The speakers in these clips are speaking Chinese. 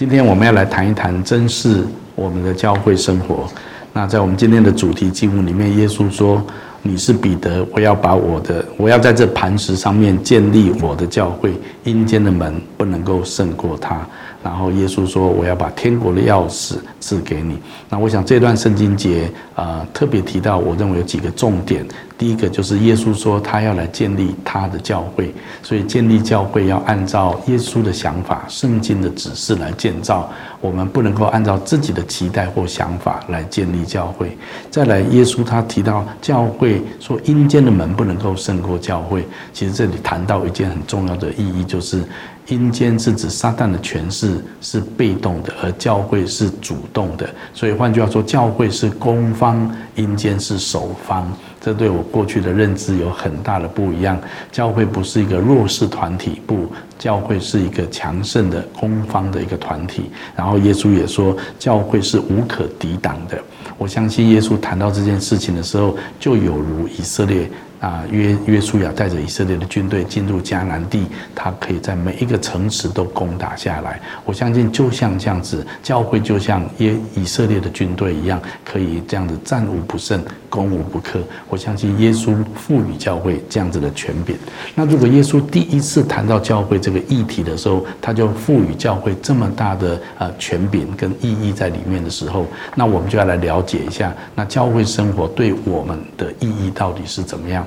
今天我们要来谈一谈珍视我们的教会生活。那在我们今天的主题经文里面，耶稣说：“你是彼得，我要把我的，我要在这磐石上面建立我的教会，阴间的门不能够胜过他。”然后耶稣说：“我要把天国的钥匙赐给你。”那我想这段圣经节啊，特别提到，我认为有几个重点。第一个就是耶稣说他要来建立他的教会，所以建立教会要按照耶稣的想法、圣经的指示来建造。我们不能够按照自己的期待或想法来建立教会。再来，耶稣他提到教会说阴间的门不能够胜过教会。其实这里谈到一件很重要的意义，就是阴间是指撒旦的权势是被动的，而教会是主动的。所以换句话说，教会是攻方，阴间是守方。这对我过去的认知有很大的不一样。教会不是一个弱势团体，不，教会是一个强盛的攻方的一个团体。然后耶稣也说，教会是无可抵挡的。我相信耶稣谈到这件事情的时候，就有如以色列。啊，约约书亚带着以色列的军队进入迦南地，他可以在每一个城池都攻打下来。我相信，就像这样子，教会就像耶以色列的军队一样，可以这样子战无不胜、攻无不克。我相信耶稣赋予教会这样子的权柄。那如果耶稣第一次谈到教会这个议题的时候，他就赋予教会这么大的呃权柄跟意义在里面的时候，那我们就要来了解一下，那教会生活对我们的意义到底是怎么样？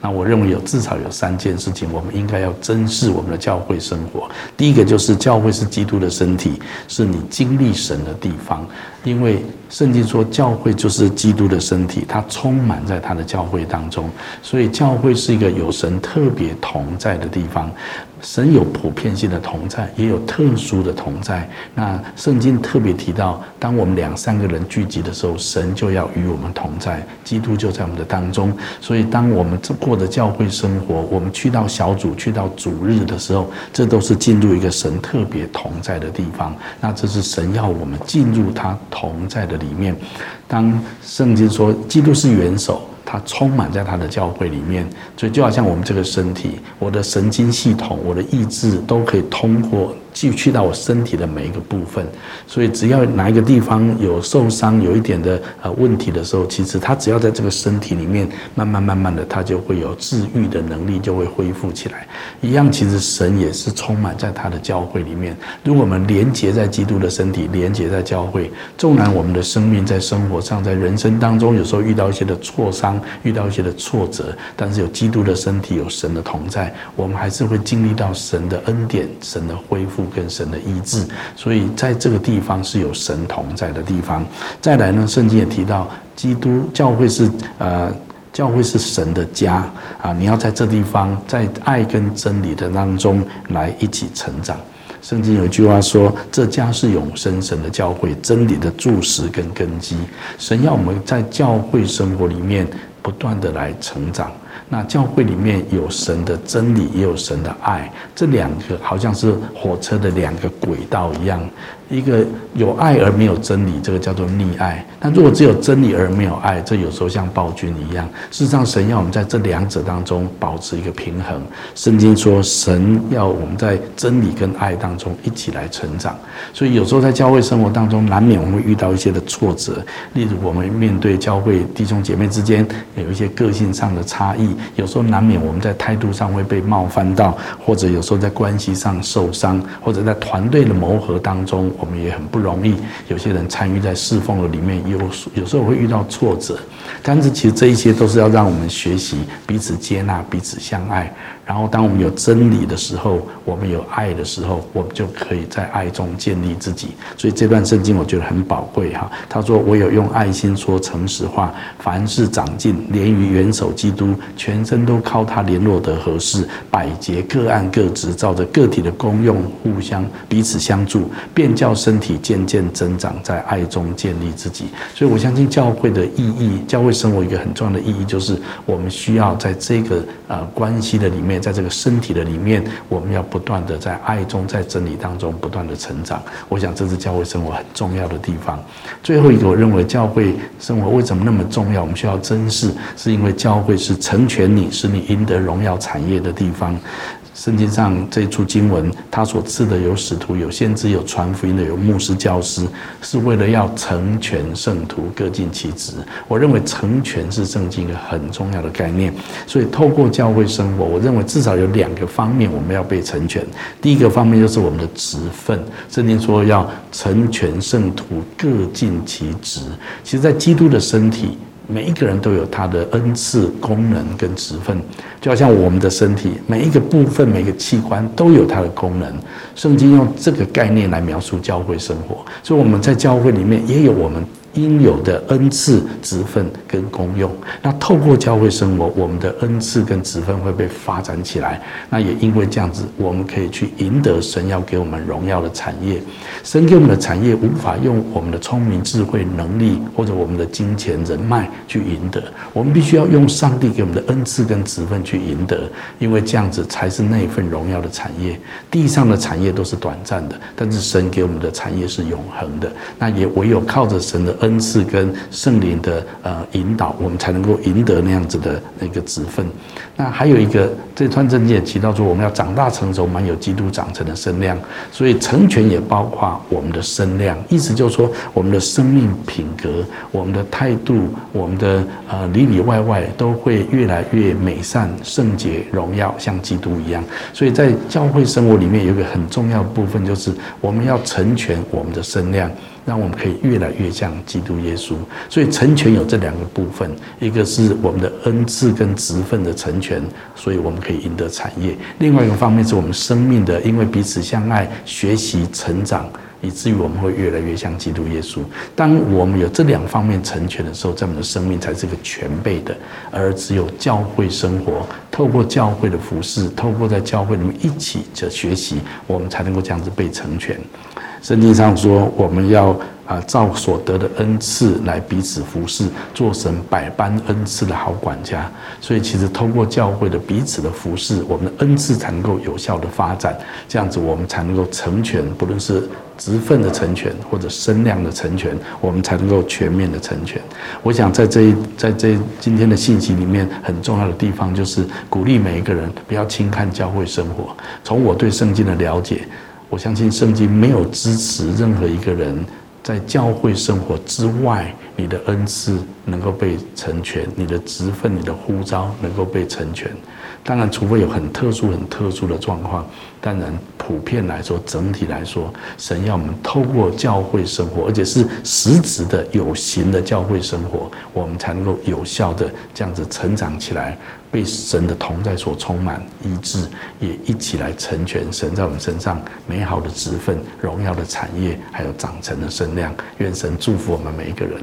那我认为有至少有三件事情，我们应该要珍视我们的教会生活。第一个就是教会是基督的身体，是你经历神的地方。因为圣经说教会就是基督的身体，它充满在他的教会当中，所以教会是一个有神特别同在的地方。神有普遍性的同在，也有特殊的同在。那圣经特别提到，当我们两三个人聚集的时候，神就要与我们同在，基督就在我们的当中。所以，当我们这过的教会生活，我们去到小组、去到主日的时候，这都是进入一个神特别同在的地方。那这是神要我们进入他同在的里面。当圣经说基督是元首。它充满在他的教会里面，所以就好像我们这个身体，我的神经系统，我的意志都可以通过。去去到我身体的每一个部分，所以只要哪一个地方有受伤、有一点的呃问题的时候，其实他只要在这个身体里面慢慢慢慢的，他就会有治愈的能力，就会恢复起来。一样，其实神也是充满在他的教会里面。如果我们连接在基督的身体，连接在教会，纵然我们的生命在生活上、在人生当中有时候遇到一些的挫伤、遇到一些的挫折，但是有基督的身体、有神的同在，我们还是会经历到神的恩典、神的恢复。跟神的医治，所以在这个地方是有神同在的地方。再来呢，圣经也提到，基督教会是呃，教会是神的家啊，你要在这地方，在爱跟真理的当中来一起成长。圣经有一句话说：“这家是永生神的教会，真理的柱石跟根基。”神要我们在教会生活里面不断的来成长。那教会里面有神的真理，也有神的爱，这两个好像是火车的两个轨道一样。一个有爱而没有真理，这个叫做溺爱。那如果只有真理而没有爱，这有时候像暴君一样。事实上，神要我们在这两者当中保持一个平衡。圣经说，神要我们在真理跟爱当中一起来成长。所以有时候在教会生活当中，难免我们会遇到一些的挫折。例如，我们面对教会弟兄姐妹之间有一些个性上的差异，有时候难免我们在态度上会被冒犯到，或者有时候在关系上受伤，或者在团队的磨合当中。我们也很不容易，有些人参与在侍奉的里面，有有时候会遇到挫折，但是其实这一些都是要让我们学习彼此接纳、彼此相爱。然后，当我们有真理的时候，我们有爱的时候，我们就可以在爱中建立自己。所以这段圣经我觉得很宝贵哈。他说：“我有用爱心说诚实话，凡事长进，连于元首基督，全身都靠他联络得合适，百节各按各职，照着个体的功用，互相彼此相助，便叫身体渐渐增长，在爱中建立自己。”所以我相信教会的意义，教会生活一个很重要的意义，就是我们需要在这个呃关系的里面。在这个身体的里面，我们要不断的在爱中，在真理当中不断的成长。我想这是教会生活很重要的地方。最后一个，我认为教会生活为什么那么重要？我们需要珍视，是因为教会是成全你，使你赢得荣耀产业的地方。圣经上这一处经文，他所赐的有使徒、有先知、有传福音的、有牧师、教师，是为了要成全圣徒，各尽其职。我认为成全是圣经一个很重要的概念。所以透过教会生活，我认为至少有两个方面我们要被成全。第一个方面就是我们的职分，圣经说要成全圣徒，各尽其职。其实，在基督的身体。每一个人都有他的恩赐、功能跟职分，就好像我们的身体，每一个部分、每个器官都有它的功能。圣经用这个概念来描述教会生活，所以我们在教会里面也有我们。应有的恩赐、职分跟功用，那透过教会生活，我们的恩赐跟职分会被发展起来。那也因为这样子，我们可以去赢得神要给我们荣耀的产业。神给我们的产业无法用我们的聪明、智慧、能力或者我们的金钱、人脉去赢得，我们必须要用上帝给我们的恩赐跟职分去赢得，因为这样子才是那一份荣耀的产业。地上的产业都是短暂的，但是神给我们的产业是永恒的。那也唯有靠着神的。恩恩赐跟圣灵的呃引导，我们才能够赢得那样子的那个职分。那还有一个，这段正经也提到说，我们要长大成熟，满有基督长成的身量。所以成全也包括我们的身量，意思就是说，我们的生命品格、我们的态度、我们的呃里里外外都会越来越美善、圣洁、荣耀，像基督一样。所以在教会生活里面，有一个很重要的部分，就是我们要成全我们的身量。让我们可以越来越像基督耶稣，所以成全有这两个部分，一个是我们的恩赐跟职分的成全，所以我们可以赢得产业；另外一个方面是我们生命的，因为彼此相爱、学习、成长，以至于我们会越来越像基督耶稣。当我们有这两方面成全的时候，在我们的生命才是个全备的。而只有教会生活，透过教会的服饰，透过在教会里面一起的学习，我们才能够这样子被成全。圣经上说，我们要啊照所得的恩赐来彼此服侍，做神百般恩赐的好管家。所以，其实通过教会的彼此的服侍，我们的恩赐才能够有效的发展。这样子，我们才能够成全，不论是职分的成全或者身量的成全，我们才能够全面的成全。我想，在这一在这今天的信息里面，很重要的地方就是鼓励每一个人不要轻看教会生活。从我对圣经的了解。我相信圣经没有支持任何一个人在教会生活之外，你的恩赐能够被成全，你的职分、你的呼召能够被成全。当然，除非有很特殊、很特殊的状况。当然，普遍来说，整体来说，神要我们透过教会生活，而且是实质的、有形的教会生活，我们才能够有效的这样子成长起来，被神的同在所充满、医治，也一起来成全神在我们身上美好的职分、荣耀的产业，还有长成的身量。愿神祝福我们每一个人。